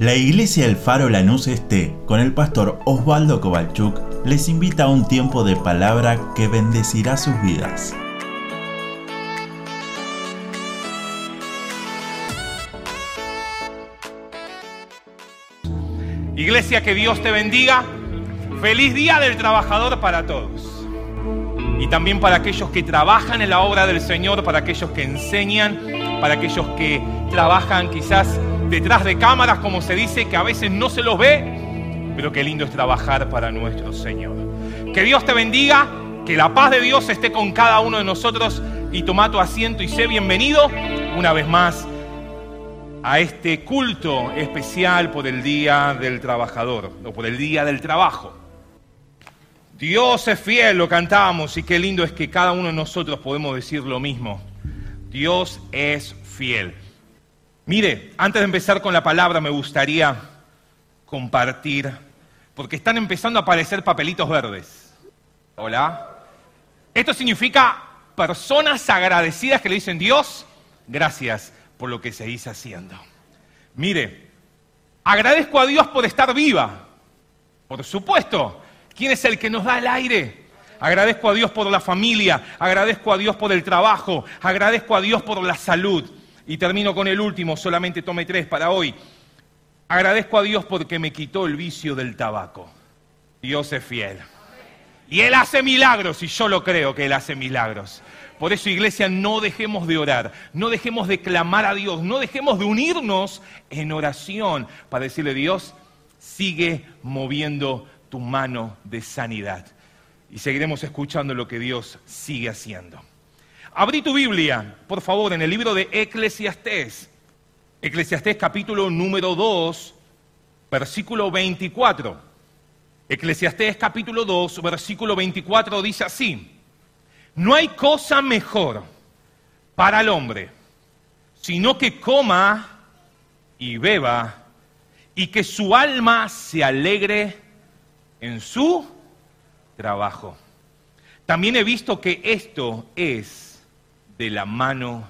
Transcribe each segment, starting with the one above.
La iglesia El Faro Lanús Este, con el pastor Osvaldo Kovalchuk, les invita a un tiempo de palabra que bendecirá sus vidas. Iglesia, que Dios te bendiga. Feliz día del trabajador para todos. Y también para aquellos que trabajan en la obra del Señor, para aquellos que enseñan, para aquellos que trabajan quizás detrás de cámaras, como se dice, que a veces no se los ve, pero qué lindo es trabajar para nuestro Señor. Que Dios te bendiga, que la paz de Dios esté con cada uno de nosotros y toma tu asiento y sé bienvenido una vez más a este culto especial por el Día del Trabajador o por el Día del Trabajo. Dios es fiel, lo cantamos y qué lindo es que cada uno de nosotros podemos decir lo mismo. Dios es fiel. Mire, antes de empezar con la palabra me gustaría compartir, porque están empezando a aparecer papelitos verdes. Hola. Esto significa personas agradecidas que le dicen, Dios, gracias por lo que seguís haciendo. Mire, agradezco a Dios por estar viva. Por supuesto, ¿quién es el que nos da el aire? Agradezco a Dios por la familia, agradezco a Dios por el trabajo, agradezco a Dios por la salud. Y termino con el último, solamente tome tres para hoy. Agradezco a Dios porque me quitó el vicio del tabaco. Dios es fiel. Y Él hace milagros, y yo lo creo que Él hace milagros. Por eso, iglesia, no dejemos de orar, no dejemos de clamar a Dios, no dejemos de unirnos en oración para decirle, Dios, sigue moviendo tu mano de sanidad. Y seguiremos escuchando lo que Dios sigue haciendo. Abrí tu Biblia, por favor, en el libro de Eclesiastés. Eclesiastés capítulo número 2, versículo 24. Eclesiastés capítulo 2, versículo 24 dice así, no hay cosa mejor para el hombre, sino que coma y beba y que su alma se alegre en su trabajo. También he visto que esto es de la mano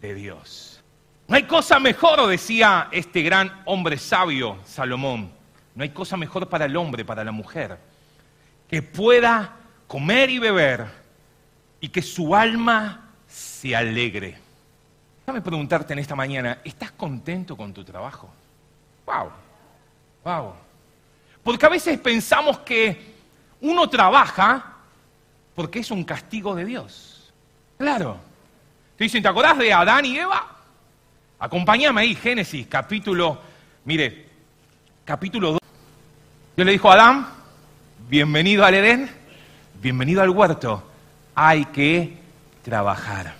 de Dios. No hay cosa mejor, decía este gran hombre sabio, Salomón, no hay cosa mejor para el hombre, para la mujer, que pueda comer y beber y que su alma se alegre. Déjame preguntarte en esta mañana, ¿estás contento con tu trabajo? Wow, wow. Porque a veces pensamos que uno trabaja porque es un castigo de Dios. Claro. Te dicen, ¿te acordás de Adán y Eva? Acompáñame ahí, Génesis, capítulo, mire, capítulo 2. Dios le dijo a Adán, bienvenido al Edén, bienvenido al huerto. Hay que trabajar.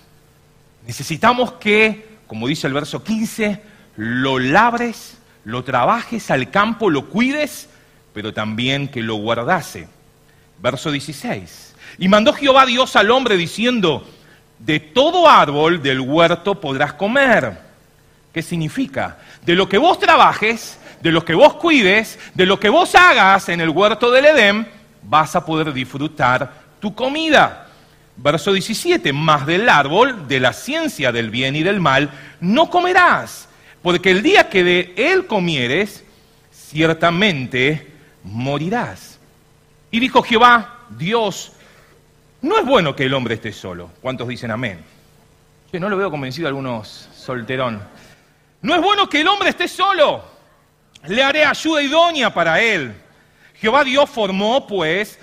Necesitamos que, como dice el verso 15, lo labres, lo trabajes al campo, lo cuides, pero también que lo guardase. Verso 16. Y mandó Jehová Dios al hombre diciendo, de todo árbol del huerto podrás comer. ¿Qué significa? De lo que vos trabajes, de lo que vos cuides, de lo que vos hagas en el huerto del Edén, vas a poder disfrutar tu comida. Verso 17, más del árbol de la ciencia del bien y del mal no comerás, porque el día que de él comieres, ciertamente morirás. Y dijo Jehová, Dios, no es bueno que el hombre esté solo. ¿Cuántos dicen amén? Yo no lo veo convencido a algunos solterón. No es bueno que el hombre esté solo. Le haré ayuda idónea para él. Jehová Dios formó, pues,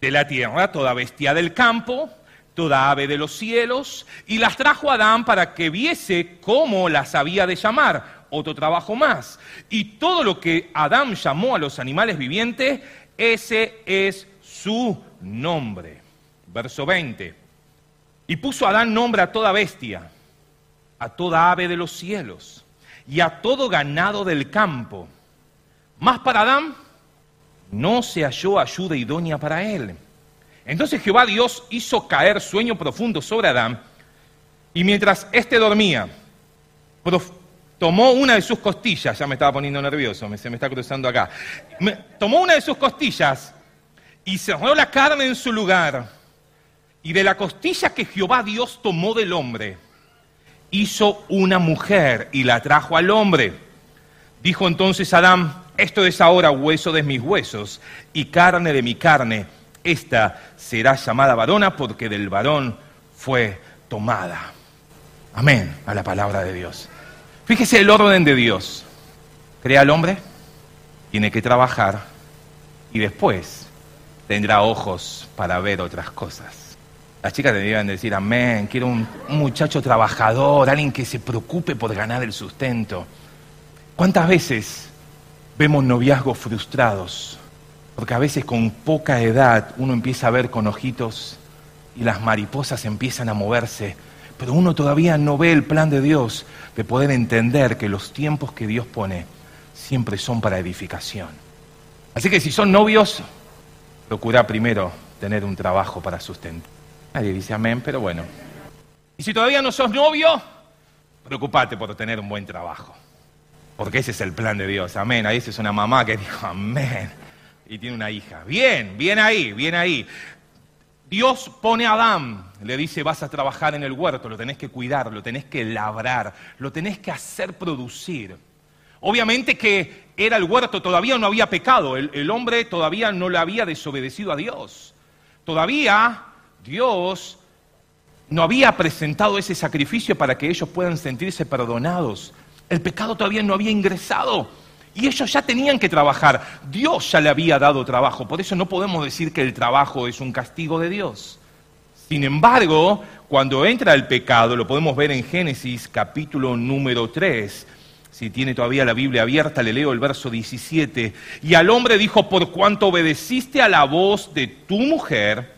de la tierra toda bestia del campo, toda ave de los cielos, y las trajo a Adán para que viese cómo las había de llamar. Otro trabajo más. Y todo lo que Adán llamó a los animales vivientes, ese es su nombre. Verso 20. Y puso Adán nombre a toda bestia, a toda ave de los cielos y a todo ganado del campo. Más para Adán no se halló ayuda idónea para él. Entonces Jehová Dios hizo caer sueño profundo sobre Adán, y mientras éste dormía, tomó una de sus costillas, ya me estaba poniendo nervioso, se me está cruzando acá, tomó una de sus costillas y cerró la carne en su lugar y de la costilla que Jehová Dios tomó del hombre, hizo una mujer y la trajo al hombre. Dijo entonces Adán, esto es ahora hueso de mis huesos y carne de mi carne. Esta será llamada varona porque del varón fue tomada. Amén a la palabra de Dios. Fíjese el orden de Dios. Crea al hombre, tiene que trabajar y después tendrá ojos para ver otras cosas. Las chicas deberían decir, amén, quiero un, muchacho trabajador, alguien que se preocupe por ganar el sustento. ¿Cuántas veces vemos noviazgos frustrados? Porque a veces con poca edad uno empieza a ver con ojitos y las mariposas empiezan a moverse, pero uno todavía no ve el plan de Dios de poder entender que los tiempos que Dios pone siempre son para edificación. Así que si son novios, procura primero tener un trabajo para sustentar. Nadie dice amén, pero bueno. Y si todavía no sos novio, preocupate por tener un buen trabajo. Porque ese es el plan de Dios. Amén. Ahí es una mamá que dijo amén. Y tiene una hija. Bien, bien ahí, bien ahí. Dios pone a Adán, le dice, vas a trabajar en el huerto, lo tenés que cuidar, lo tenés que labrar, lo tenés que hacer producir. Obviamente que era el huerto, todavía no había pecado, el, el hombre todavía no le había desobedecido a Dios. Todavía Dios no había presentado ese sacrificio para que ellos puedan sentirse perdonados. El pecado todavía no había ingresado. Y ellos ya tenían que trabajar. Dios ya le había dado trabajo. Por eso no podemos decir que el trabajo es un castigo de Dios. Sin embargo, cuando entra el pecado, lo podemos ver en Génesis capítulo número 3. Si tiene todavía la Biblia abierta, le leo el verso 17. Y al hombre dijo, por cuanto obedeciste a la voz de tu mujer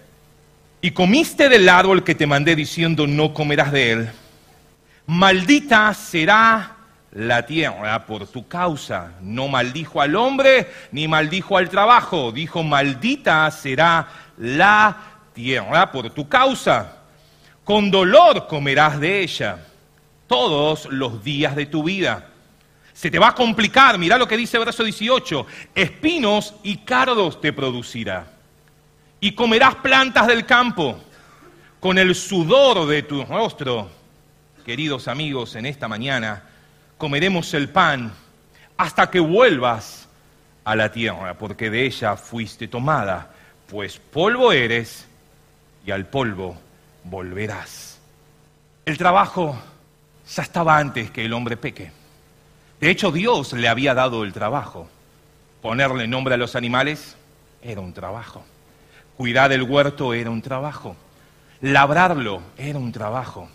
y comiste del árbol que te mandé diciendo, no comerás de él, maldita será la tierra por tu causa. No maldijo al hombre ni maldijo al trabajo. Dijo, maldita será la tierra por tu causa. Con dolor comerás de ella todos los días de tu vida. Se te va a complicar, mira lo que dice verso 18, espinos y cardos te producirá. Y comerás plantas del campo con el sudor de tu rostro. Queridos amigos, en esta mañana comeremos el pan hasta que vuelvas a la tierra, porque de ella fuiste tomada, pues polvo eres y al polvo volverás. El trabajo ya estaba antes que el hombre peque. De hecho, Dios le había dado el trabajo. Ponerle nombre a los animales era un trabajo. Cuidar el huerto era un trabajo. Labrarlo era un trabajo.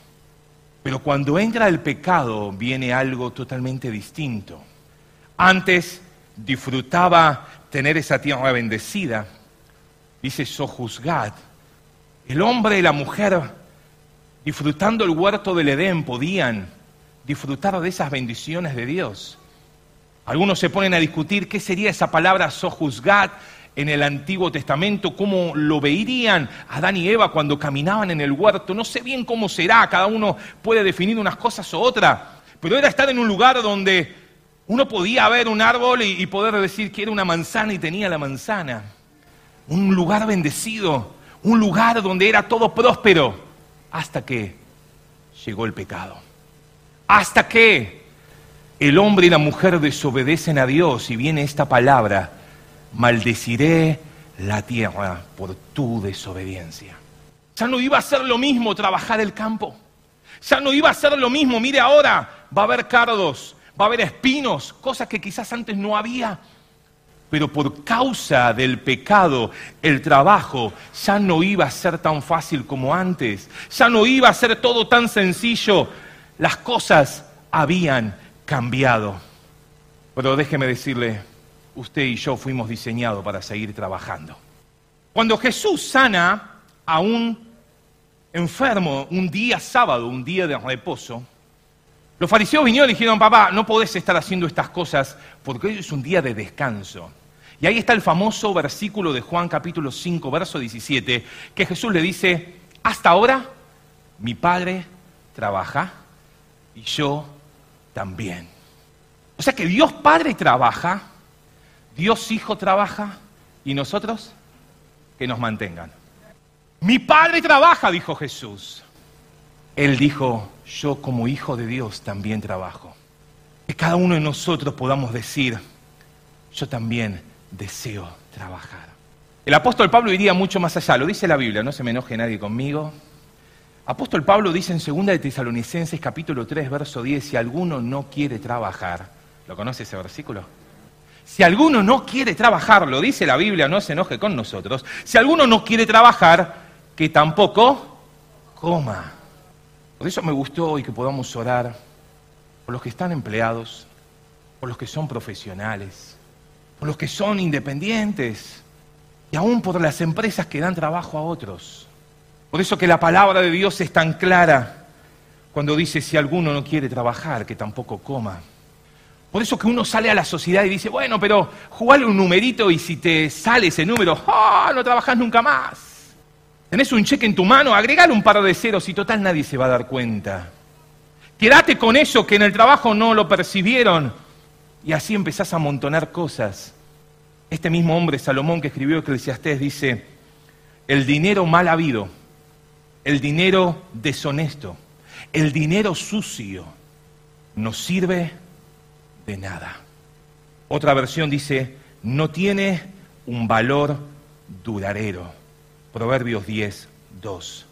Pero cuando entra el pecado viene algo totalmente distinto. Antes disfrutaba tener esa tierra bendecida. Dice Sojuzgad. El hombre y la mujer, disfrutando el huerto del Edén, podían disfrutar de esas bendiciones de Dios. Algunos se ponen a discutir qué sería esa palabra Sojuzgad en el Antiguo Testamento, cómo lo verían Adán y Eva cuando caminaban en el huerto. No sé bien cómo será, cada uno puede definir unas cosas u otras, pero era estar en un lugar donde uno podía ver un árbol y, poder decir que era una manzana y tenía la manzana. Un lugar bendecido, un lugar donde era todo próspero, hasta que llegó el pecado. Hasta que el hombre y la mujer desobedecen a Dios y viene esta palabra maldeciré la tierra por tu desobediencia. Ya no iba a ser lo mismo trabajar el campo. Ya no iba a ser lo mismo. Mire ahora, va a haber cardos, va a haber espinos, cosas que quizás antes no había. Pero por causa del pecado, el trabajo ya no iba a ser tan fácil como antes. Ya no iba a ser todo tan sencillo. Las cosas habían cambiado. Pero déjeme decirle, usted y yo fuimos diseñados para seguir trabajando. Cuando Jesús sana a un enfermo un día sábado, un día de reposo, los fariseos vinieron y dijeron, papá, no podés estar haciendo estas cosas porque hoy es un día de descanso. Y ahí está el famoso versículo de Juan capítulo 5, verso 17, que Jesús le dice, hasta ahora mi Padre trabaja y yo también. O sea que Dios Padre trabaja Dios Hijo trabaja y nosotros que nos mantengan. Mi Padre trabaja, dijo Jesús. Él dijo, yo como hijo de Dios también trabajo. que cada uno de nosotros podamos decir, yo también deseo trabajar. El apóstol Pablo iría mucho más allá, lo dice la Biblia, no se me enoje nadie conmigo. Apóstol Pablo dice en 2 de Tesalonicenses capítulo 3, verso 10, si alguno no quiere trabajar, ¿lo conoce ese versículo? Si alguno no quiere trabajar, lo dice la Biblia, no se enoje con nosotros, si alguno no quiere trabajar, que tampoco coma. Por eso me gustó hoy que podamos orar por los que están empleados, por los que son profesionales, por los que son independientes y aún por las empresas que dan trabajo a otros. Por eso que la palabra de Dios es tan clara cuando dice si alguno no quiere trabajar, que tampoco coma. Por eso que uno sale a la sociedad y dice, bueno, pero jugale un numerito y si te sale ese número, ¡ah! no trabajas nunca más. Tenés un cheque en tu mano, agregale un par de ceros y total nadie se va a dar cuenta. Quédate con eso que en el trabajo no lo percibieron y así empezás a amontonar cosas. Este mismo hombre, Salomón, que escribió Eclesiastés, dice, el dinero mal habido, el dinero deshonesto, el dinero sucio, no sirve de nada. Otra versión dice, no tiene un valor duradero. Proverbios 10, 2.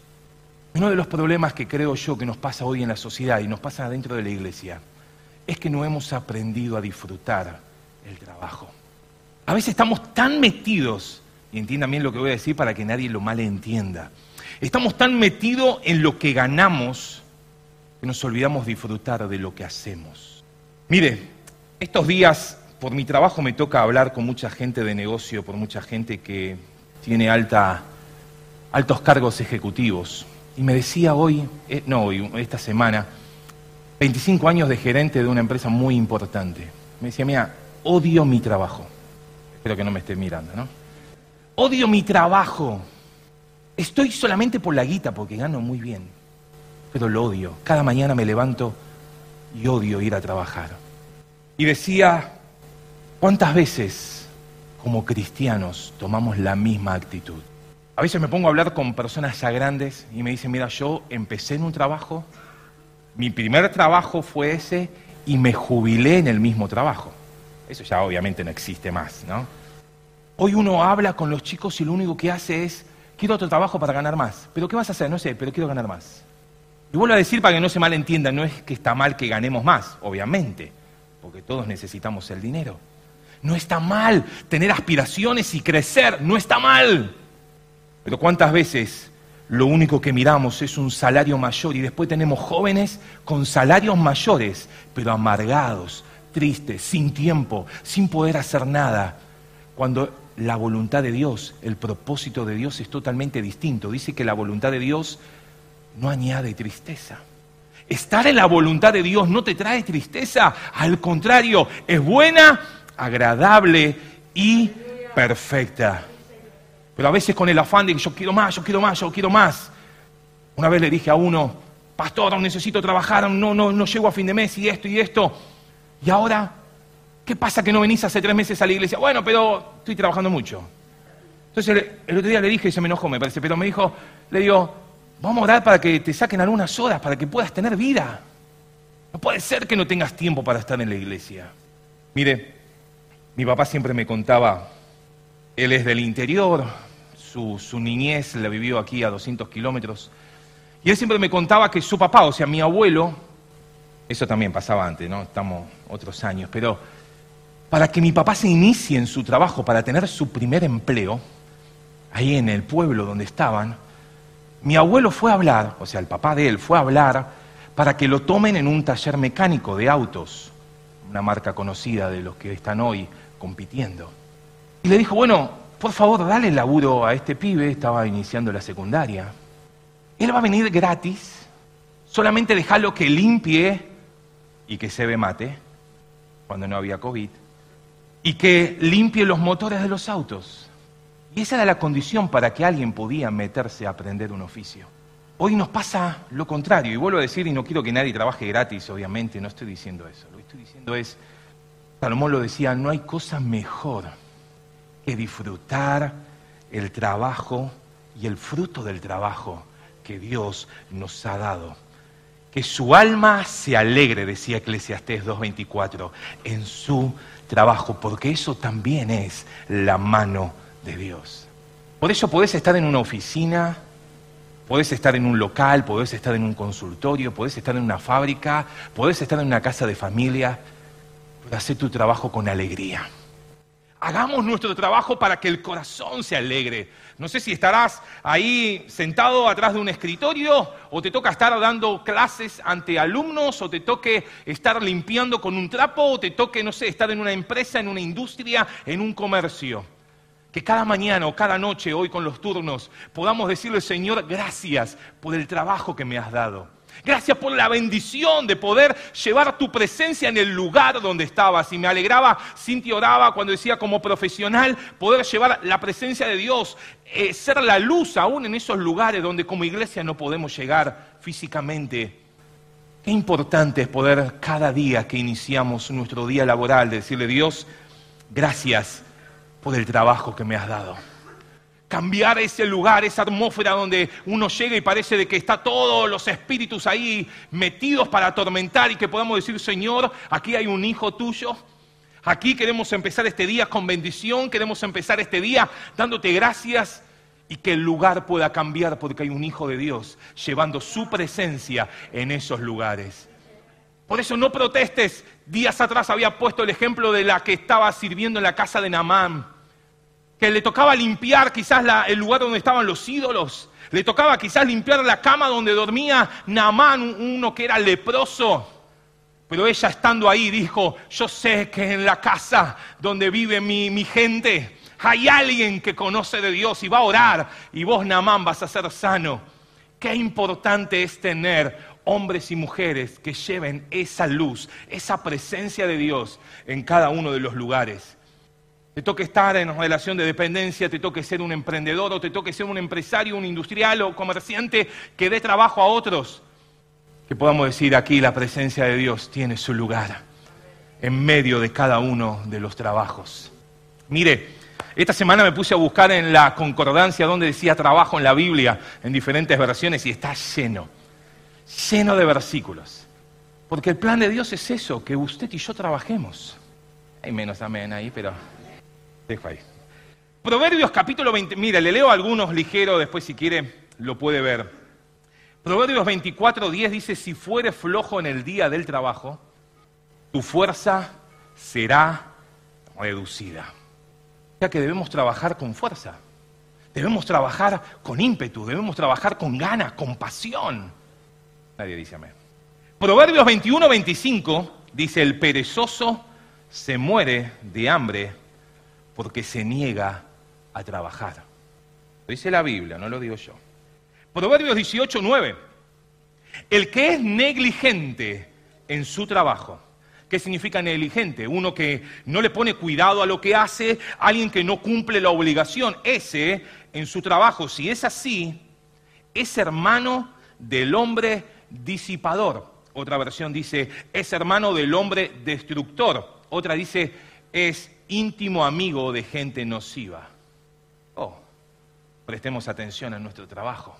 Uno de los problemas que creo yo que nos pasa hoy en la sociedad y nos pasa dentro de la iglesia es que no hemos aprendido a disfrutar el trabajo. A veces estamos tan metidos, y entiendan bien lo que voy a decir para que nadie lo mal entienda, estamos tan metidos en lo que ganamos que nos olvidamos disfrutar de lo que hacemos. Mire, estos días por mi trabajo me toca hablar con mucha gente de negocio, por mucha gente que tiene altos cargos ejecutivos. Y me decía hoy, eh, no hoy, esta semana, 25 años de gerente de una empresa muy importante. Me decía, mira, odio mi trabajo. Espero que no me esté mirando, ¿no? Odio mi trabajo. Estoy solamente por la guita porque gano muy bien. Pero lo odio. Cada mañana me levanto y odio ir a trabajar. Y decía, ¿cuántas veces como cristianos tomamos la misma actitud? A veces me pongo a hablar con personas ya grandes y me dicen, mira, yo empecé en un trabajo, mi primer trabajo fue ese y me jubilé en el mismo trabajo. Eso ya obviamente no existe más, ¿no? Hoy uno habla con los chicos y lo único que hace es, quiero otro trabajo para ganar más. ¿Pero qué vas a hacer? No sé, pero quiero ganar más. Y vuelvo a decir para que no se malentienda, no es que está mal que ganemos más, obviamente, porque todos necesitamos el dinero. No está mal tener aspiraciones y crecer, no está mal. Pero ¿cuántas veces lo único que miramos es un salario mayor y después tenemos jóvenes con salarios mayores, pero amargados, triste, sin tiempo, sin poder hacer nada, cuando la voluntad de Dios, el propósito de Dios es totalmente distinto. Dice que la voluntad de Dios no añade tristeza. Estar en la voluntad de Dios no te trae tristeza, al contrario, es buena, agradable y perfecta. Pero a veces con el afán de que yo quiero más, yo quiero más, yo quiero más. Una vez le dije a uno, pastor, necesito trabajar, no, no, no llego a fin de mes y esto y esto. Y ahora, ¿qué pasa que no venís hace tres meses a la iglesia? Bueno, pero estoy trabajando mucho. Entonces el, otro día le dije, y se me enojó, me parece, pero me dijo, le digo, vamos a orar para que te saquen algunas horas, para que puedas tener vida. No puede ser que no tengas tiempo para estar en la iglesia. Mire, mi papá siempre me contaba, él es del interior, su, su niñez la vivió aquí a 200 kilómetros, y él siempre me contaba que su papá, o sea, mi abuelo, eso también pasaba antes, ¿no? Estamos otros años. Pero para que mi papá se inicie en su trabajo, para tener su primer empleo, ahí en el pueblo donde estaban, mi abuelo fue a hablar, o sea, el papá de él fue a hablar para que lo tomen en un taller mecánico de autos, una marca conocida de los que están hoy compitiendo. Y le dijo, bueno, por favor, dale laburo a este pibe, estaba iniciando la secundaria. Él va a venir gratis, solamente déjalo que limpie y que se ve mate, cuando no había COVID, y que limpie los motores de los autos. Y esa era la condición para que alguien podía meterse a aprender un oficio. Hoy nos pasa lo contrario, y vuelvo a decir, y no quiero que nadie trabaje gratis, obviamente, no estoy diciendo eso. Lo que estoy diciendo es, Salomón lo decía, no hay cosa mejor que disfrutar el trabajo y el fruto del trabajo que Dios nos ha dado que su alma se alegre, decía Eclesiastés 2.24, en su trabajo, porque eso también es la mano de Dios. Por eso podés estar en una oficina, podés estar en un local, podés estar en un consultorio, podés estar en una fábrica, podés estar en una casa de familia, pero hacer tu trabajo con alegría. Hagamos nuestro trabajo para que el corazón se alegre. No sé si estarás ahí sentado atrás de un escritorio o te toca estar dando clases ante alumnos o te toque estar limpiando con un trapo o te toque, no sé, estar en una empresa, en una industria, en un comercio. Que cada mañana o cada noche, hoy con los turnos, podamos decirle, Señor, gracias por el trabajo que me has dado. Gracias por la bendición de poder llevar tu presencia en el lugar donde estabas. Y me alegraba, Cintia oraba cuando decía como profesional, poder llevar la presencia de Dios, eh, ser la luz aún en esos lugares donde como iglesia no podemos llegar físicamente. Qué importante es poder cada día que iniciamos nuestro día laboral decirle, Dios, gracias por el trabajo que me has dado cambiar ese lugar, esa atmósfera donde uno llega y parece de que está todos los espíritus ahí metidos para atormentar y que podamos decir, Señor, aquí hay un hijo tuyo. Aquí queremos empezar este día con bendición, queremos empezar este día dándote gracias y que el lugar pueda cambiar porque hay un hijo de Dios llevando su presencia en esos lugares. Por eso no protestes. Días atrás había puesto el ejemplo de la que estaba sirviendo en la casa de Namán que le tocaba limpiar quizás el lugar donde estaban los ídolos, le tocaba quizás limpiar la cama donde dormía Naamán, uno que era leproso. Pero ella estando ahí dijo, yo sé que en la casa donde vive mi, mi gente hay alguien que conoce de Dios y va a orar y vos Naamán vas a ser sano. Qué importante es tener hombres y mujeres que lleven esa luz, esa presencia de Dios en cada uno de los lugares te toque estar en relación de dependencia, te toque ser un emprendedor o te toque ser un empresario, un industrial o comerciante que dé trabajo a otros, que podamos decir aquí la presencia de Dios tiene su lugar en medio de cada uno de los trabajos. Mire, esta semana me puse a buscar en la concordancia donde decía trabajo en la Biblia, en diferentes versiones, y está lleno, lleno de versículos. Porque el plan de Dios es eso, que usted y yo trabajemos. Hay menos amén ahí, pero Dejo ahí. Proverbios capítulo 20, mire, le leo algunos ligeros, después si quiere lo puede ver. Proverbios 24, 10 dice, si fuere flojo en el día del trabajo, tu fuerza será reducida. O sea que debemos trabajar con fuerza, debemos trabajar con ímpetu, debemos trabajar con ganas, con pasión. Nadie dice amén. Proverbios 21, 25 dice, el perezoso se muere de hambre porque se niega a trabajar. Lo dice la Biblia, no lo digo yo. Proverbios 18, 9. El que es negligente en su trabajo. ¿Qué significa negligente? Uno que no le pone cuidado a lo que hace, alguien que no cumple la obligación. Ese, en su trabajo, si es así, es hermano del hombre disipador. Otra versión dice, es hermano del hombre destructor. Otra dice, es íntimo amigo de gente nociva. Oh, prestemos atención a nuestro trabajo.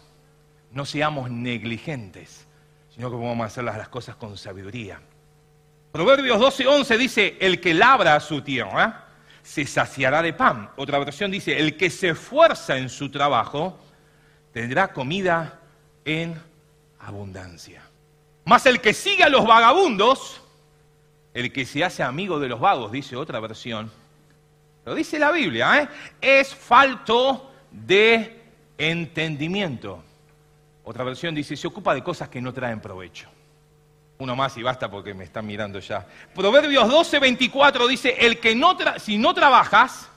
No seamos negligentes, sino que vamos a hacer las cosas con sabiduría. Proverbios 12:11 dice, el que labra su tierra se saciará de pan. Otra versión dice, el que se esfuerza en su trabajo tendrá comida en abundancia. Mas el que sigue a los vagabundos el que se hace amigo de los vagos, dice otra versión, lo dice la Biblia, ¿eh? es falto de entendimiento. Otra versión dice, se ocupa de cosas que no traen provecho. Uno más y basta porque me están mirando ya. Proverbios 12, 24 dice, el que no si no trabajas,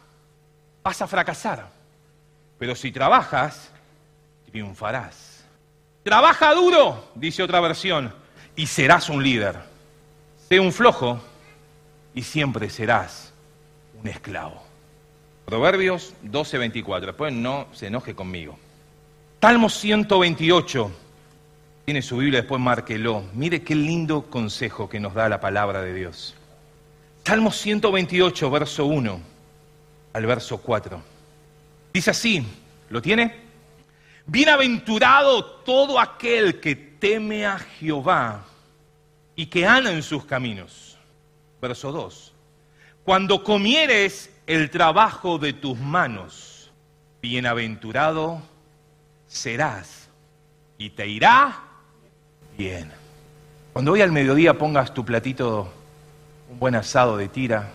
vas a fracasar. Pero si trabajas, triunfarás. Trabaja duro, dice otra versión, y serás un líder. Sé un flojo y siempre serás un esclavo. Proverbios 12:24. Después no se enoje conmigo. Salmo 128. Tiene su Biblia, después márquelo. Mire qué lindo consejo que nos da la palabra de Dios. Salmo 128, verso 1 al verso 4. Dice así, ¿lo tiene? Bienaventurado todo aquel que teme a Jehová y que en sus caminos. Verso 2. Cuando comieres el trabajo de tus manos, bienaventurado serás y te irá bien. Cuando hoy al mediodía pongas tu platito, un buen asado de tira,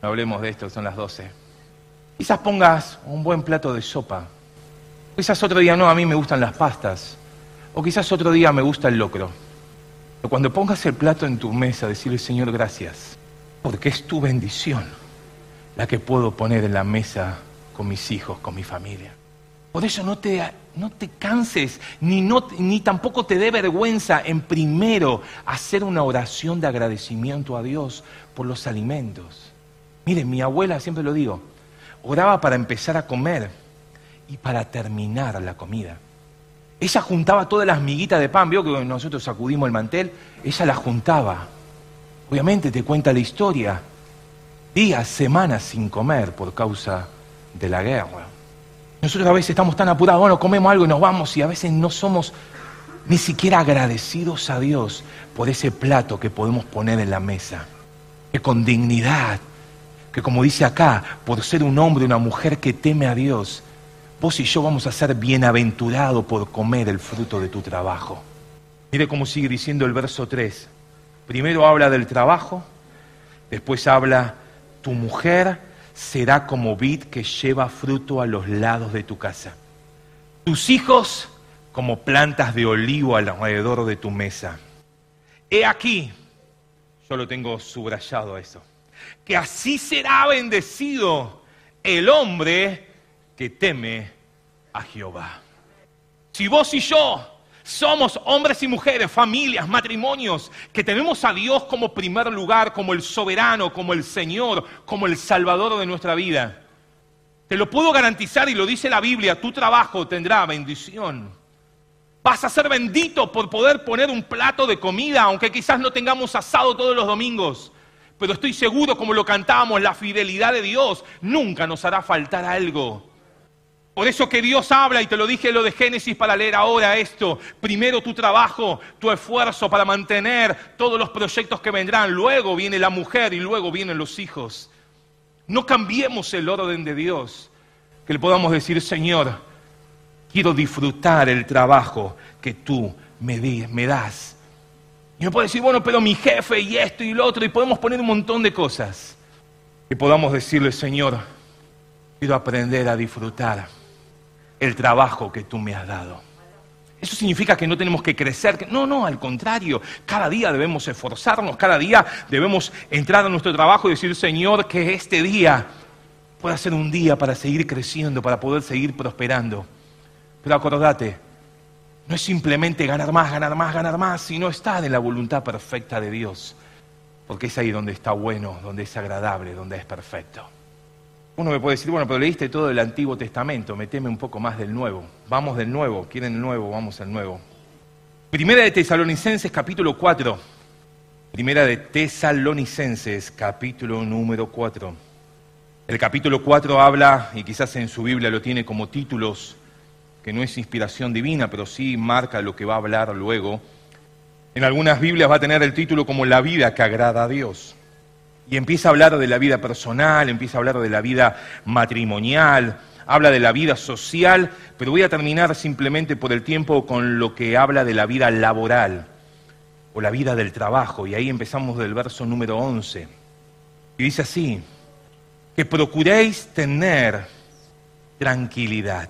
no hablemos de esto, son las 12. Quizás pongas un buen plato de sopa. Quizás otro día no, a mí me gustan las pastas. O quizás otro día me gusta el locro. Cuando pongas el plato en tu mesa, decirle, Señor, gracias, porque es tu bendición la que puedo poner en la mesa con mis hijos, con mi familia. Por eso no te, no te canses, ni, no, ni tampoco te dé vergüenza en primero hacer una oración de agradecimiento a Dios por los alimentos. Miren, mi abuela, siempre lo digo, oraba para empezar a comer y para terminar la comida. Ella juntaba todas las miguitas de pan, vio que nosotros sacudimos el mantel, ella las juntaba. Obviamente te cuenta la historia. Días, semanas sin comer por causa de la guerra. Nosotros a veces estamos tan apurados, bueno, comemos algo y nos vamos y a veces no somos ni siquiera agradecidos a Dios por ese plato que podemos poner en la mesa. Que con dignidad, que como dice acá, por ser un hombre, una mujer que teme a Dios, vos y yo vamos a ser bienaventurados por comer el fruto de tu trabajo. Mire cómo sigue diciendo el verso 3. Primero habla del trabajo, después habla, tu mujer será como vid que lleva fruto a los lados de tu casa. Tus hijos como plantas de olivo alrededor de tu mesa. He aquí, yo lo tengo subrayado eso, que así será bendecido el hombre que teme a Jehová. Si vos y yo somos hombres y mujeres, familias, matrimonios, que tenemos a Dios como primer lugar, como el soberano, como el Señor, como el Salvador de nuestra vida, te lo puedo garantizar y lo dice la Biblia, tu trabajo tendrá bendición. Vas a ser bendito por poder poner un plato de comida, aunque quizás no tengamos asado todos los domingos. Pero estoy seguro, como lo cantábamos, la fidelidad de Dios nunca nos hará faltar algo. Por eso que Dios habla, y te lo dije lo de Génesis para leer ahora esto, primero tu trabajo, tu esfuerzo para mantener todos los proyectos que vendrán, luego viene la mujer y luego vienen los hijos. No cambiemos el orden de Dios, que le podamos decir, Señor, quiero disfrutar el trabajo que tú me, das. Y me puede decir, bueno, pero mi jefe y esto y lo otro, y podemos poner un montón de cosas. Que podamos decirle, Señor, quiero aprender a disfrutar el trabajo que tú me has dado. Eso significa que no tenemos que crecer. No, no, al contrario. Cada día debemos esforzarnos, cada día debemos entrar a nuestro trabajo y decir, Señor, que este día pueda ser un día para seguir creciendo, para poder seguir prosperando. Pero acordate, no es simplemente ganar más, ganar más, ganar más, sino estar en la voluntad perfecta de Dios. Porque es ahí donde está bueno, donde es agradable, donde es perfecto. Uno me puede decir, bueno, pero leíste todo el Antiguo Testamento, meteme un poco más del Nuevo. Vamos del Nuevo, quieren el Nuevo, vamos al Nuevo. Primera de Tesalonicenses, capítulo 4. Primera de Tesalonicenses, capítulo número 4. El capítulo 4 habla, y quizás en su Biblia lo tiene como títulos, que no es inspiración divina, pero sí marca lo que va a hablar luego. En algunas Biblias va a tener el título como La vida que agrada a Dios. Y empieza a hablar de la vida personal, empieza a hablar de la vida matrimonial, habla de la vida social, pero voy a terminar simplemente por el tiempo con lo que habla de la vida laboral o la vida del trabajo. Y ahí empezamos del verso número 11. Y dice así, que procuréis tener tranquilidad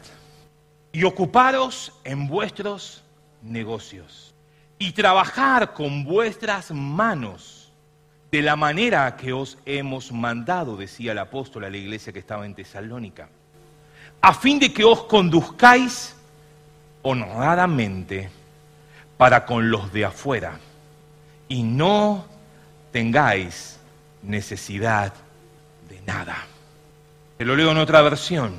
y ocuparos en vuestros negocios y trabajar con vuestras manos de la manera que os hemos mandado, decía el apóstol a la iglesia que estaba en Tesalónica, a fin de que os conduzcáis honradamente para con los de afuera y no tengáis necesidad de nada. Te lo leo en otra versión.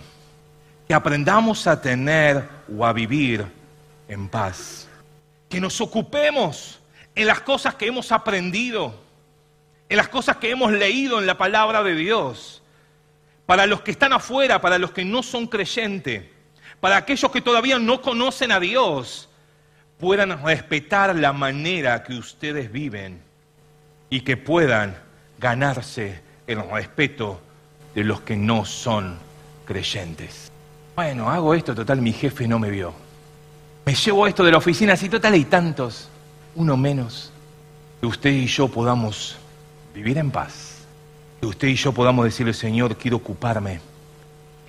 Que aprendamos a tener o a vivir en paz. Que nos ocupemos en las cosas que hemos aprendido en las cosas que hemos leído en la palabra de Dios. Para los que están afuera, para los que no son creyentes, para aquellos que todavía no conocen a Dios, puedan respetar la manera que ustedes viven y que puedan ganarse el respeto de los que no son creyentes. Bueno, hago esto, total, mi jefe no me vio. Me llevo esto de la oficina, así total hay tantos, uno menos, que usted y yo podamos vivir en paz. Que usted y yo podamos decirle, Señor, quiero ocuparme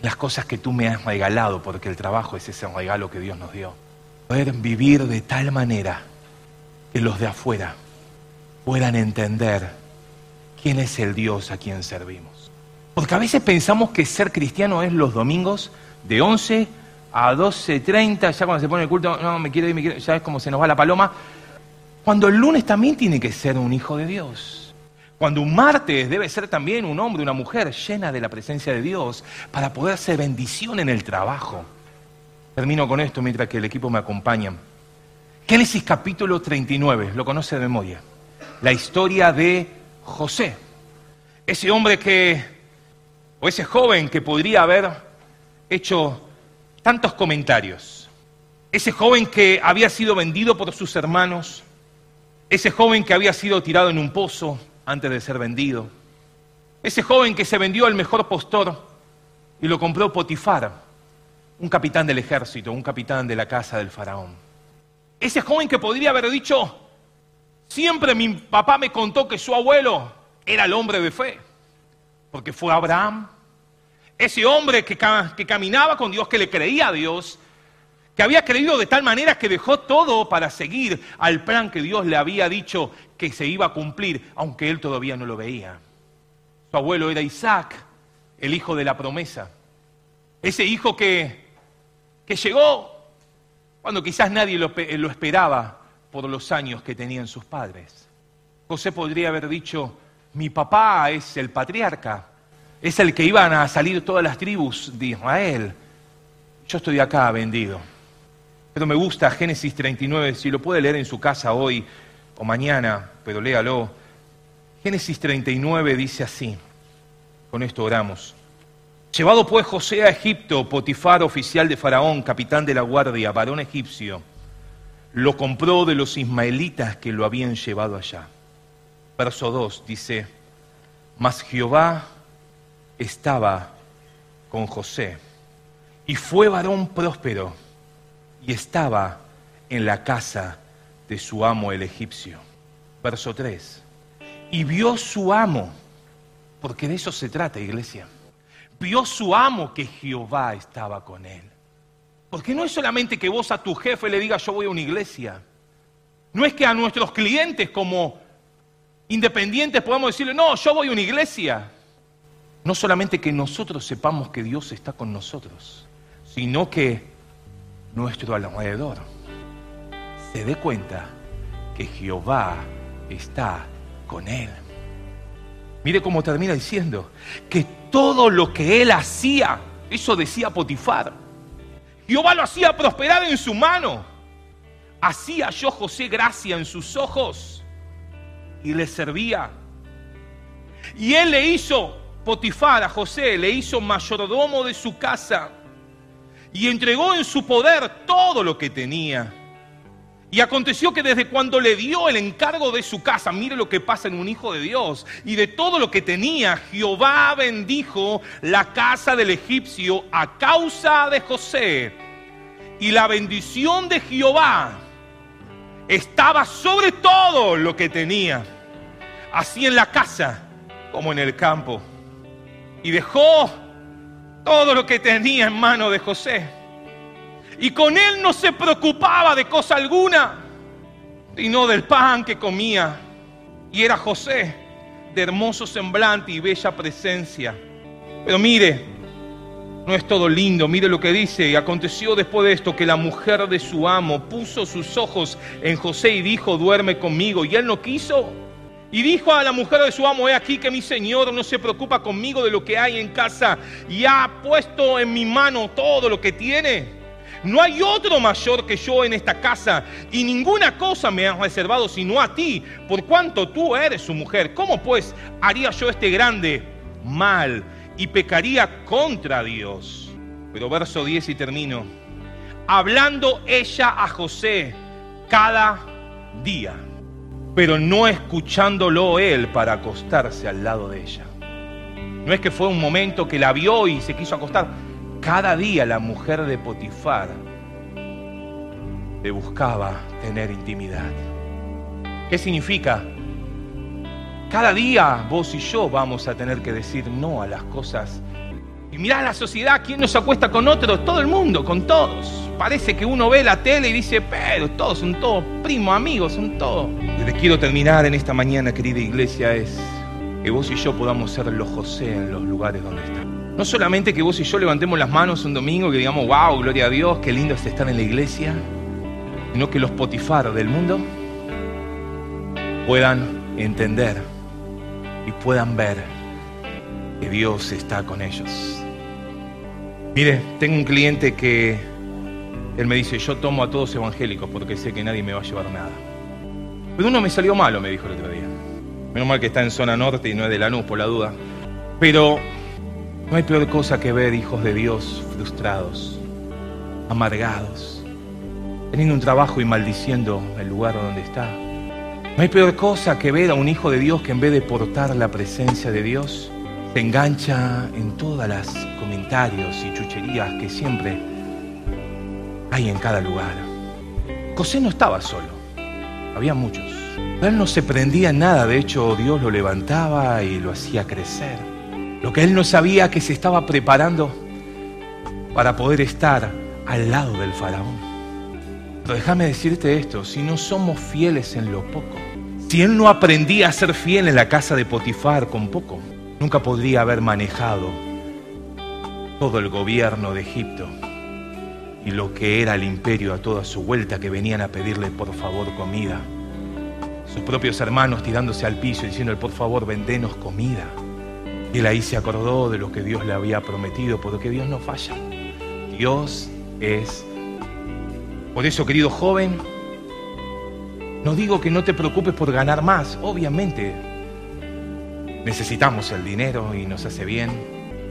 las cosas que tú me has regalado, porque el trabajo es ese regalo que Dios nos dio. Poder vivir de tal manera que los de afuera puedan entender quién es el Dios a quien servimos. Porque a veces pensamos que ser cristiano es los domingos de 11 a 12.30, ya cuando se pone el culto, no, me quiero ir, me quiero, ya es como se nos va la paloma. Cuando el lunes también tiene que ser un hijo de Dios. Cuando un martes debe ser también un hombre, una mujer llena de la presencia de Dios para poder ser bendición en el trabajo. Termino con esto mientras que el equipo me acompaña. Génesis capítulo 39, lo conoce de memoria. La historia de José. Ese hombre que, o ese joven que podría haber hecho tantos comentarios. Ese joven que había sido vendido por sus hermanos, ese joven que había sido tirado en un pozo antes de ser vendido, ese joven que se vendió al mejor postor y lo compró Potifar, un capitán del ejército, un capitán de la casa del faraón. Ese joven que podría haber dicho, siempre mi papá me contó que su abuelo era el hombre de fe, porque fue Abraham, ese hombre que, que, caminaba con Dios, que le creía a Dios, que había creído de tal manera que dejó todo para seguir al plan que Dios le había dicho que se iba a cumplir, aunque él todavía no lo veía. Su abuelo era Isaac, el hijo de la promesa. Ese hijo que, que llegó cuando quizás nadie lo, lo esperaba por los años que tenían sus padres. José podría haber dicho, mi papá es el patriarca, es el que iban a salir todas las tribus de Israel. Yo estoy acá vendido. Pero me gusta Génesis 39, si lo puede leer en su casa hoy o mañana, pero léalo. Génesis 39 dice así, con esto oramos. Llevado pues José a Egipto, Potifar, oficial de Faraón, capitán de la guardia, varón egipcio, lo compró de los ismaelitas que lo habían llevado allá. Verso 2 dice, mas Jehová estaba con José y fue varón próspero y estaba en la casa de su amo el egipcio. Verso 3. Y vio su amo, porque de eso se trata, iglesia. Vio su amo que Jehová estaba con él. Porque no es solamente que vos a tu jefe le digas yo voy a una iglesia. No es que a nuestros clientes como independientes podamos decirle, no, yo voy a una iglesia. No solamente que nosotros sepamos que Dios está con nosotros, sino que nuestro alrededor se dé cuenta que Jehová está con él. Mire cómo termina diciendo que todo lo que él hacía, eso decía Potifar, Jehová lo hacía prosperar en su mano. Hacía yo José gracia en sus ojos y le servía. Y él le hizo Potifar a José le hizo mayordomo de su casa y entregó en su poder todo lo que tenía. Y aconteció que desde cuando le dio el encargo de su casa, mire lo que pasa en un hijo de Dios, y de todo lo que tenía, Jehová bendijo la casa del egipcio a causa de José. Y la bendición de Jehová estaba sobre todo lo que tenía, así en la casa como en el campo y dejó todo lo que tenía en mano de José. Y con él no se preocupaba de cosa alguna, sino del pan que comía. Y era José, de hermoso semblante y bella presencia. Pero mire, no es todo lindo, mire lo que dice. Y aconteció después de esto que la mujer de su amo puso sus ojos en José y dijo, duerme conmigo. Y él no quiso. Y dijo a la mujer de su amo, he aquí que mi señor no se preocupa conmigo de lo que hay en casa y ha puesto en mi mano todo lo que tiene. No hay otro mayor que yo en esta casa y ninguna cosa me ha reservado sino a ti, por cuanto tú eres su mujer. ¿Cómo pues haría yo este grande mal y pecaría contra Dios? Pero verso 10 y termino. Hablando ella a José, cada día, pero no escuchándolo él para acostarse al lado de ella. No es que fue un momento que la vio y se quiso acostar. Cada día la mujer de Potifar le buscaba tener intimidad. ¿Qué significa? Cada día vos y yo vamos a tener que decir no a las cosas. Y mirá la sociedad, ¿quién nos acuesta con otros? Todo el mundo, con todos. Parece que uno ve la tele y dice, pero todos son todos primos, amigos, son todos. Lo que quiero terminar en esta mañana, querida iglesia, es que vos y yo podamos ser los José en los lugares donde están. No solamente que vos y yo levantemos las manos un domingo y que digamos, wow, gloria a Dios, qué lindo es estar en la iglesia, sino que los potifar del mundo puedan entender y puedan ver que Dios está con ellos. Mire, tengo un cliente que él me dice, yo tomo a todos evangélicos porque sé que nadie me va a llevar nada. Pero uno me salió malo, me dijo el otro día. Menos mal que está en zona norte y no es de Lanús, por la duda. Pero no hay peor cosa que ver hijos de Dios frustrados, amargados, teniendo un trabajo y maldiciendo el lugar donde está. No hay peor cosa que ver a un hijo de Dios que en vez de portar la presencia de Dios, se engancha en todas las comentarios y chucherías que siempre hay en cada lugar. José no estaba solo, había muchos. Él no se prendía en nada, de hecho Dios lo levantaba y lo hacía crecer. Lo que él no sabía que se estaba preparando para poder estar al lado del faraón. Pero déjame decirte esto, si no somos fieles en lo poco, si él no aprendía a ser fiel en la casa de Potifar con poco, nunca podría haber manejado todo el gobierno de Egipto y lo que era el imperio a toda su vuelta que venían a pedirle por favor comida sus propios hermanos tirándose al piso y diciendo, por favor, vendenos comida. Y él ahí se acordó de lo que Dios le había prometido, porque Dios no falla. Dios es. Por eso, querido joven, no digo que no te preocupes por ganar más, obviamente. Necesitamos el dinero y nos hace bien.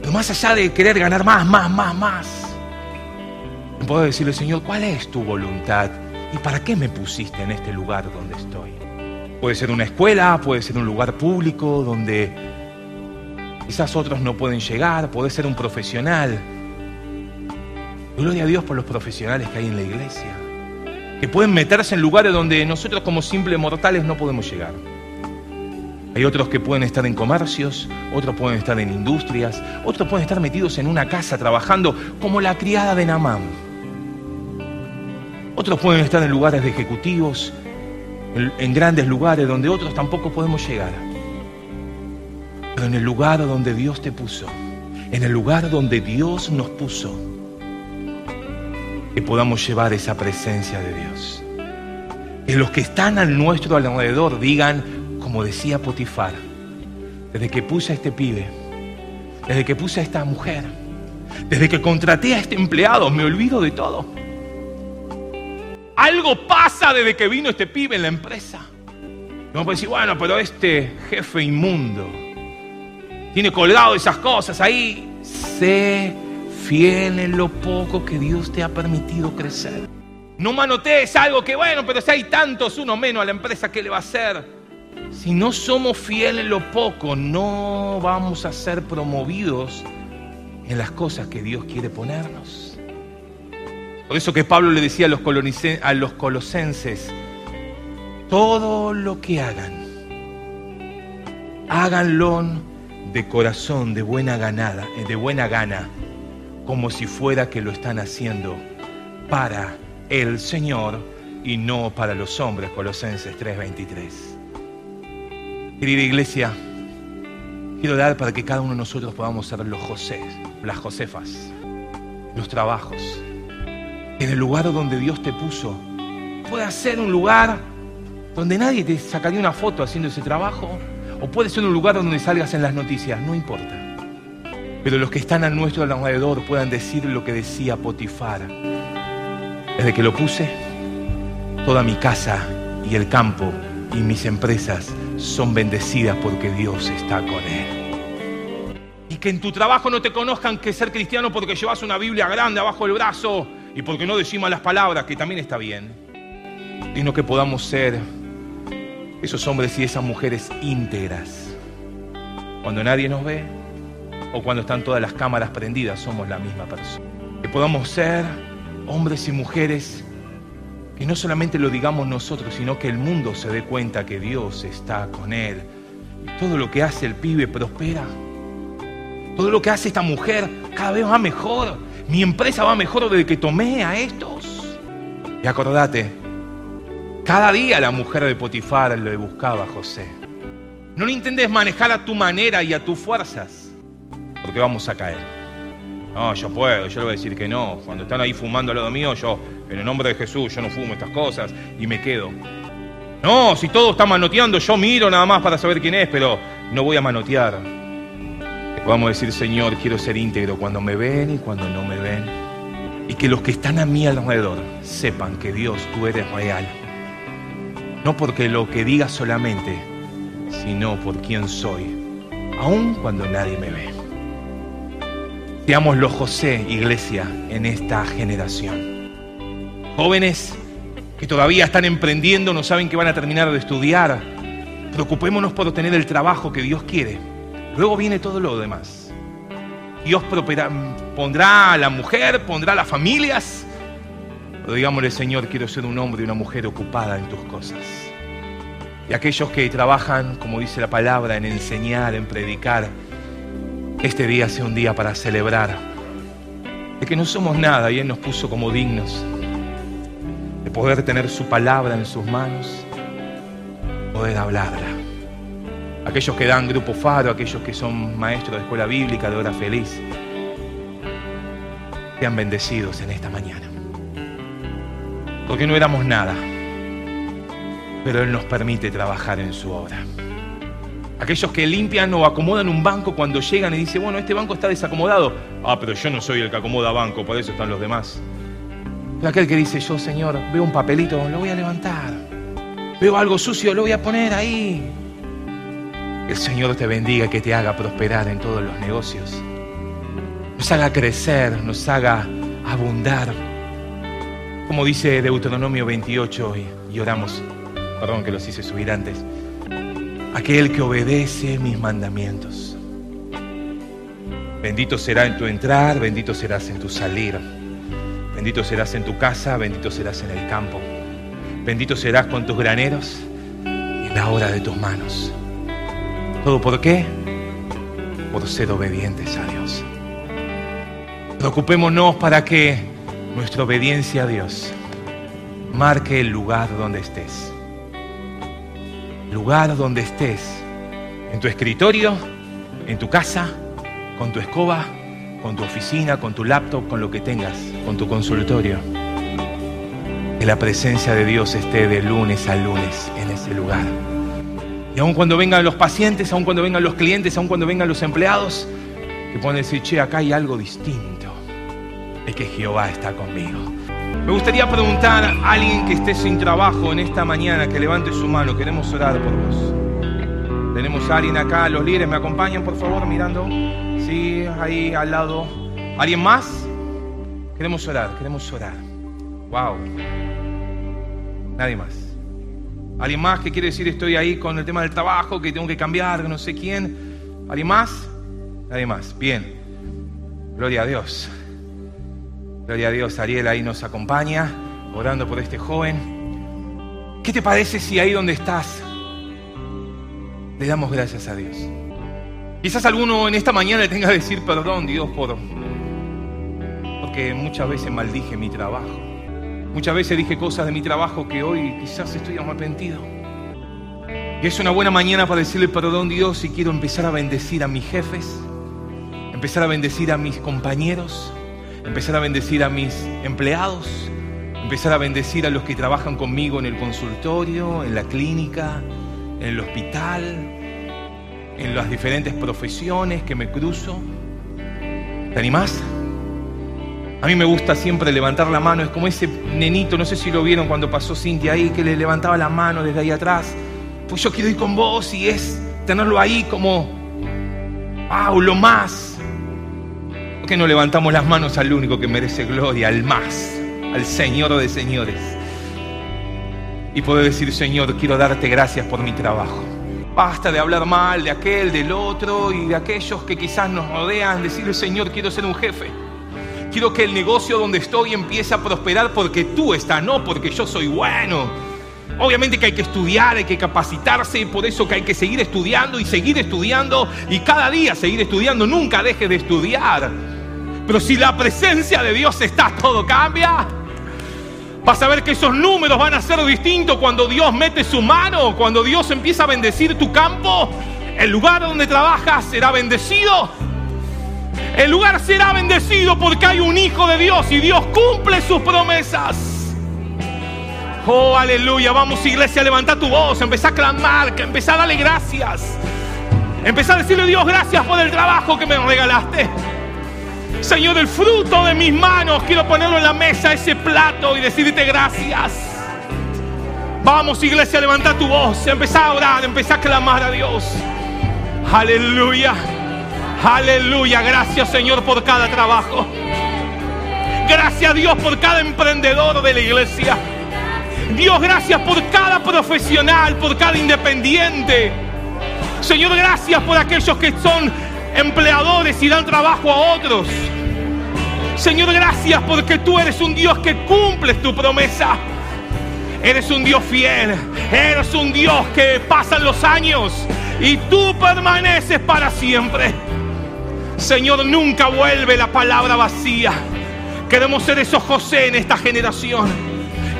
Pero más allá de querer ganar más, más, más, más, puedo decirle, Señor, ¿cuál es tu voluntad? ¿Y para qué me pusiste en este lugar donde estoy? Puede ser una escuela, puede ser un lugar público donde quizás otros no pueden llegar, puede ser un profesional. Gloria a Dios por los profesionales que hay en la iglesia, que pueden meterse en lugares donde nosotros como simples mortales no podemos llegar. Hay otros que pueden estar en comercios, otros pueden estar en industrias, otros pueden estar metidos en una casa trabajando como la criada de Namán. Otros pueden estar en lugares de ejecutivos, en grandes lugares donde otros tampoco podemos llegar. Pero en el lugar donde Dios te puso, en el lugar donde Dios nos puso, que podamos llevar esa presencia de Dios. Que los que están a nuestro alrededor digan, como decía Potifar, desde que puse a este pibe, desde que puse a esta mujer, desde que contraté a este empleado, me olvido de todo. Algo pasa desde que vino este pibe en la empresa. No puede decir, bueno, pero este jefe inmundo tiene colgado esas cosas ahí. Sé fiel en lo poco que Dios te ha permitido crecer. No manotees algo que, bueno, pero si hay tantos, uno menos a la empresa, ¿qué le va a hacer? Si no somos fieles en lo poco, no vamos a ser promovidos en las cosas que Dios quiere ponernos. Por eso que Pablo le decía a los, a los colosenses, todo lo que hagan, háganlo de corazón, de buena ganada, eh, de buena gana, como si fuera que lo están haciendo para el Señor y no para los hombres, Colosenses 3:23. Querida iglesia, quiero dar para que cada uno de nosotros podamos ser los José, las Josefas, los trabajos, en el lugar donde Dios te puso. Puede ser un lugar donde nadie te sacaría una foto haciendo ese trabajo, o puede ser un lugar donde salgas en las noticias, no importa. Pero los que están a nuestro alrededor puedan decir lo que decía Potifar. Desde que lo puse, toda mi casa y el campo y mis empresas son bendecidas porque Dios está con él. Y que en tu trabajo no te conozcan que ser cristiano porque llevas una Biblia grande abajo del brazo y porque no decimos las palabras, que también está bien. sino que podamos ser esos hombres y esas mujeres íntegras. Cuando nadie nos ve o cuando están todas las cámaras prendidas, somos la misma persona. Que podamos ser hombres y mujeres que no solamente lo digamos nosotros, sino que el mundo se dé cuenta que Dios está con él. Todo lo que hace el pibe prospera. Todo lo que hace esta mujer cada vez va mejor. Mi empresa va mejor desde que tomé a estos. Y acordate, cada día la mujer de Potifar le buscaba a José. No lo intentes manejar a tu manera y a tus fuerzas, porque vamos a caer. No, yo puedo, yo le voy a decir que no. Cuando están ahí fumando al lado mío, yo, en el nombre de Jesús, yo no fumo estas cosas y me quedo. No, si todo está manoteando, yo miro nada más para saber quién es, pero no voy a manotear. Vamos a decir, Señor, quiero ser íntegro cuando me ven y cuando no me ven. Y que los que están a mi alrededor sepan que Dios, tú eres real. No porque lo que digas solamente, sino por quién soy, aun cuando nadie me ve. Seamos los José, iglesia, en esta generación. Jóvenes que todavía están emprendiendo, no saben que van a terminar de estudiar. Preocupémonos por obtener el trabajo que Dios quiere. Luego viene todo lo demás. Dios pondrá a la mujer, pondrá a las familias. Pero digámosle, Señor, quiero ser un hombre y una mujer ocupada en tus cosas. Y aquellos que trabajan, como dice la palabra, en enseñar, en predicar, este día sea un día para celebrar de que no somos nada y Él nos puso como dignos de poder tener su palabra en sus manos, poder hablarla. Aquellos que dan grupo faro, aquellos que son maestros de escuela bíblica, de hora feliz, sean bendecidos en esta mañana. Porque no éramos nada, pero Él nos permite trabajar en su obra. Aquellos que limpian o acomodan un banco cuando llegan y dicen, bueno, este banco está desacomodado. Ah, pero yo no soy el que acomoda banco, por eso están los demás. Pero aquel que dice, yo, Señor, veo un papelito, lo voy a levantar. Veo algo sucio, lo voy a poner ahí. Que el Señor te bendiga que te haga prosperar en todos los negocios. Nos haga crecer, nos haga abundar. Como dice Deuteronomio 28, y, y oramos, perdón que los hice subir antes aquel que obedece mis mandamientos. Bendito será en tu entrar, bendito serás en tu salir. Bendito serás en tu casa, bendito serás en el campo. Bendito serás con tus graneros y en la hora de tus manos. ¿Todo por qué? Por ser obedientes a Dios. Preocupémonos para que nuestra obediencia a Dios marque el lugar donde estés lugar donde estés, en tu escritorio, en tu casa, con tu escoba, con tu oficina, con tu laptop, con lo que tengas, con tu consultorio. Que la presencia de Dios esté de lunes a lunes en ese lugar. Y aun cuando vengan los pacientes, aun cuando vengan los clientes, aun cuando vengan los empleados, que puedan decir, che, acá hay algo distinto. Es que Jehová está conmigo. Me gustaría preguntar a alguien que esté sin trabajo en esta mañana que levante su mano. Queremos orar por vos. Tenemos a alguien acá, los líderes me acompañan, por favor, mirando. Sí, ahí al lado. ¿Alguien más? Queremos orar, queremos orar. Wow. Nadie más. ¿Alguien más que quiere decir estoy ahí con el tema del trabajo, que tengo que cambiar, no sé quién? ¿Alguien más? Nadie más. Bien. Gloria a Dios. Gloria a Dios, Ariel ahí nos acompaña, orando por este joven. ¿Qué te parece si ahí donde estás le damos gracias a Dios? Quizás alguno en esta mañana le tenga que decir perdón, Dios, por porque muchas veces maldije mi trabajo. Muchas veces dije cosas de mi trabajo que hoy quizás estoy arrepentido. Y es una buena mañana para decirle perdón, Dios, y quiero empezar a bendecir a mis jefes, empezar a bendecir a mis compañeros, empezar a bendecir a mis empleados, empezar a bendecir a los que trabajan conmigo en el consultorio, en la clínica, en el hospital, en las diferentes profesiones que me cruzo. ¿Te animás? A mí me gusta siempre levantar la mano, es como ese nenito, no sé si lo vieron cuando pasó Cintia ahí, que le levantaba la mano desde ahí atrás. Pues yo quiero ir con vos y es tenerlo ahí como, wow, lo más que no levantamos las manos al único que merece gloria, al más, al Señor de señores? y poder decir, Señor, quiero darte gracias por mi trabajo. Basta de hablar mal de aquel, del otro y de aquellos que quizás nos rodean. Decirle, Señor, quiero ser un jefe. Quiero que el negocio donde estoy empiece a prosperar porque tú estás, no porque yo soy bueno. Obviamente que hay que estudiar, hay que capacitarse, por eso que hay que seguir estudiando y seguir estudiando y cada día seguir estudiando. Nunca deje de estudiar. Pero si la presencia de Dios está, todo cambia. Vas a ver que esos números van a ser distintos cuando Dios mete su mano, cuando Dios empieza a bendecir tu campo. El lugar donde trabajas será bendecido. El lugar será bendecido porque hay un Hijo de Dios y Dios cumple sus promesas. Oh, aleluya. Vamos, iglesia, levanta tu voz. Empezá a clamar, empezá a darle gracias. Empezá a decirle, Dios, gracias por el trabajo que me regalaste. Señor, el fruto de mis manos, quiero ponerlo en la mesa, ese plato, y decirte gracias. Vamos, iglesia, levanta tu voz. Empezá a orar, empezá a clamar a Dios. Aleluya. Aleluya. Gracias, Señor, por cada trabajo. Gracias, Dios, por cada emprendedor de la iglesia. Dios, gracias por cada profesional, por cada independiente. Señor, gracias por aquellos que son empleadores y dan trabajo a otros. Señor, gracias porque tú eres un Dios que cumples tu promesa. Eres un Dios fiel. Eres un Dios que pasan los años y tú permaneces para siempre. Señor, nunca vuelve la palabra vacía. Queremos ser esos José en esta generación.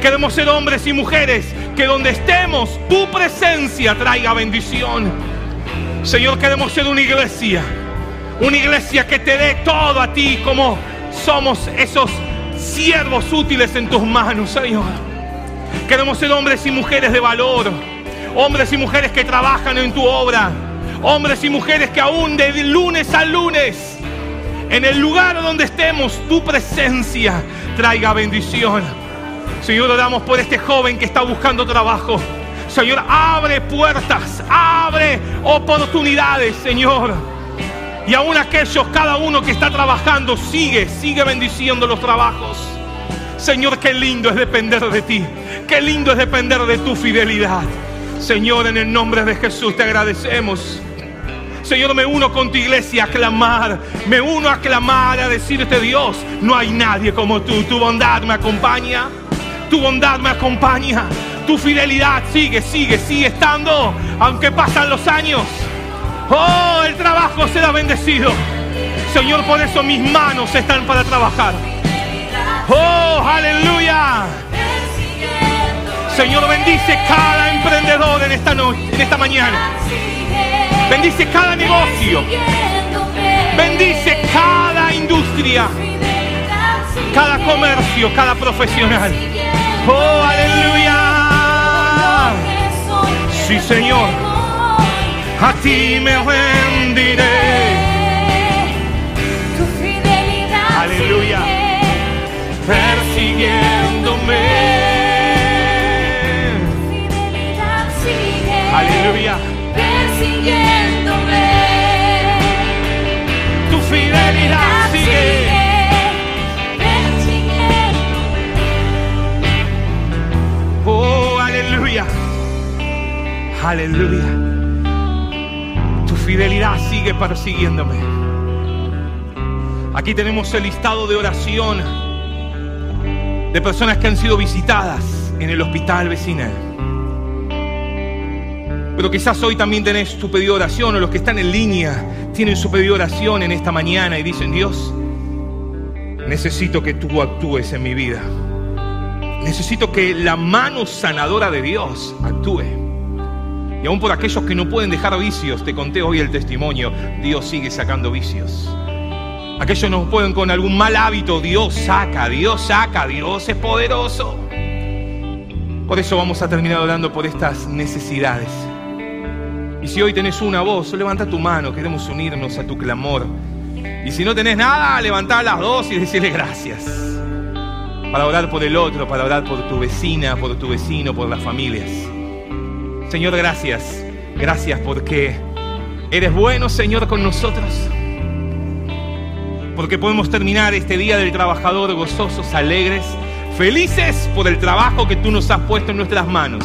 Queremos ser hombres y mujeres que donde estemos tu presencia traiga bendición. Señor, queremos ser una iglesia. Una iglesia que te dé todo a ti como somos esos siervos útiles en tus manos, Señor. Queremos ser hombres y mujeres de valor. Hombres y mujeres que trabajan en tu obra. Hombres y mujeres que aún de lunes a lunes, en el lugar donde estemos, tu presencia traiga bendición. Señor, oramos por este joven que está buscando trabajo. Señor, abre puertas, abre oportunidades, Señor. Y aún aquellos, cada uno que está trabajando, sigue, sigue bendiciendo los trabajos. Señor, qué lindo es depender de ti. Qué lindo es depender de tu fidelidad. Señor, en el nombre de Jesús te agradecemos. Señor, me uno con tu iglesia a clamar. Me uno a clamar, a decirte, Dios, no hay nadie como tú. Tu bondad me acompaña. Tu bondad me acompaña. Tu fidelidad sigue, sigue, sigue estando. Aunque pasan los años. Oh, el trabajo será bendecido. Señor, por eso mis manos están para trabajar. Oh, aleluya. Señor, bendice cada emprendedor en esta noche, en esta mañana. Bendice cada negocio. Bendice cada industria. Cada comercio, cada profesional. Oh, aleluya. Sí, Señor. A ti me rendiré. Tu fidelidad Aleluya. Persiguiéndome. Aleluya. Aleluya. Tu fidelidad sigue persiguiéndome. Aquí tenemos el listado de oración de personas que han sido visitadas en el hospital vecinal. Pero quizás hoy también tenés tu pedido de oración o los que están en línea tienen su pedido de oración en esta mañana y dicen, Dios, necesito que tú actúes en mi vida. Necesito que la mano sanadora de Dios actúe. Y aún por aquellos que no pueden dejar vicios, te conté hoy el testimonio, Dios sigue sacando vicios. Aquellos no pueden con algún mal hábito, Dios saca, Dios saca, Dios es poderoso. Por eso vamos a terminar orando por estas necesidades. Y si hoy tenés una voz, levanta tu mano, queremos unirnos a tu clamor. Y si no tenés nada, levantá las dos y decirle gracias. Para orar por el otro, para orar por tu vecina, por tu vecino, por las familias. Señor, gracias. Gracias porque eres bueno, Señor, con nosotros. Porque podemos terminar este día del trabajador gozosos, alegres, felices por el trabajo que tú nos has puesto en nuestras manos.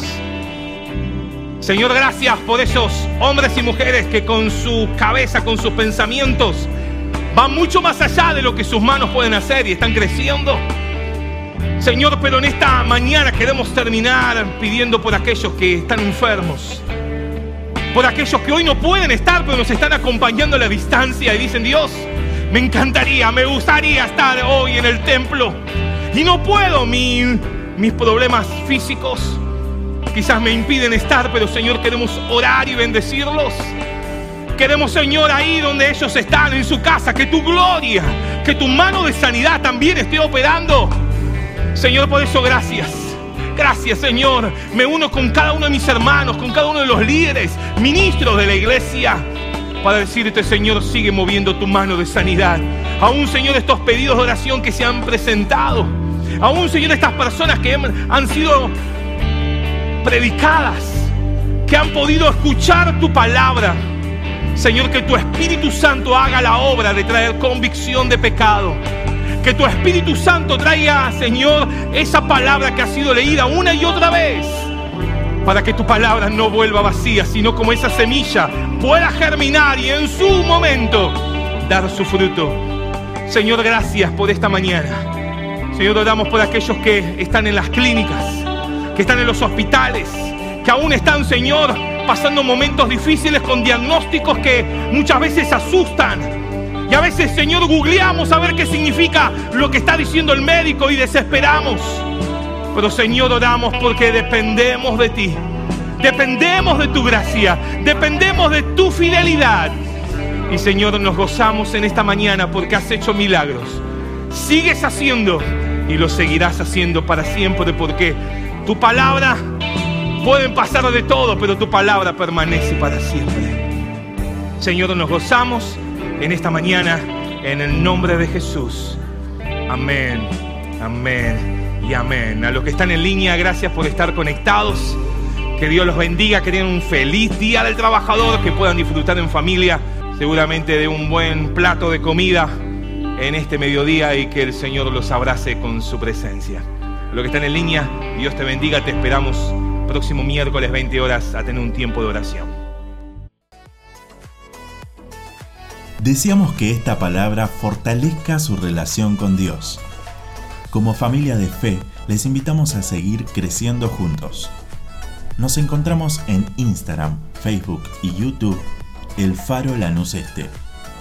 Señor, gracias por esos hombres y mujeres que con su cabeza, con sus pensamientos, van mucho más allá de lo que sus manos pueden hacer y están creciendo. Señor, pero en esta mañana queremos terminar pidiendo por aquellos que están enfermos, por aquellos que hoy no pueden estar, pero nos están acompañando a la distancia y dicen, Dios, me encantaría, me gustaría estar hoy en el templo y no puedo, mis problemas físicos quizás me impiden estar, pero Señor, queremos orar y bendecirlos. Queremos, Señor, ahí donde ellos están, en su casa, que tu gloria, que tu mano de sanidad también esté operando. Señor, por eso gracias. Gracias, Señor. Me uno con cada uno de mis hermanos, con cada uno de los líderes, ministros de la iglesia, para decirte, Señor, sigue moviendo tu mano de sanidad. Aún, Señor, estos pedidos de oración que se han presentado. Aún, Señor, estas personas que han sido predicadas, que han podido escuchar tu palabra. Señor, que tu Espíritu Santo haga la obra de traer convicción de pecado. Que tu Espíritu Santo traiga, Señor, esa palabra que ha sido leída una y otra vez. Para que tu palabra no vuelva vacía, sino como esa semilla pueda germinar y en su momento dar su fruto. Señor, gracias por esta mañana. Señor, oramos por aquellos que están en las clínicas, que están en los hospitales, que aún están, Señor, pasando momentos difíciles con diagnósticos que muchas veces asustan. Y a veces, Señor, googleamos a ver qué significa lo que está diciendo el médico y desesperamos. Pero, Señor, oramos porque dependemos de ti. Dependemos de tu gracia. Dependemos de tu fidelidad. Y, Señor, nos gozamos en esta mañana porque has hecho milagros. Sigues haciendo y lo seguirás haciendo para siempre porque tu palabra Pueden pasar de todo, pero tu palabra permanece para siempre. Señor, nos gozamos en esta mañana en el nombre de Jesús. Amén, amén y amén. A los que están en línea, gracias por estar conectados. Que Dios los bendiga, que tengan un feliz día del trabajador, que puedan disfrutar en familia, seguramente de un buen plato de comida en este mediodía y que el Señor los abrace con su presencia. A los que están en línea, Dios te bendiga, te esperamos próximo miércoles 20 horas a tener un tiempo de oración. Deseamos que esta palabra fortalezca su relación con Dios. Como familia de fe, les invitamos a seguir creciendo juntos. Nos encontramos en Instagram, Facebook y YouTube, El Faro Lanús Este,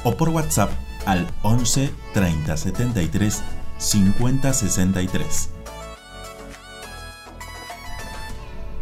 o por WhatsApp al 11 30 73 50 63.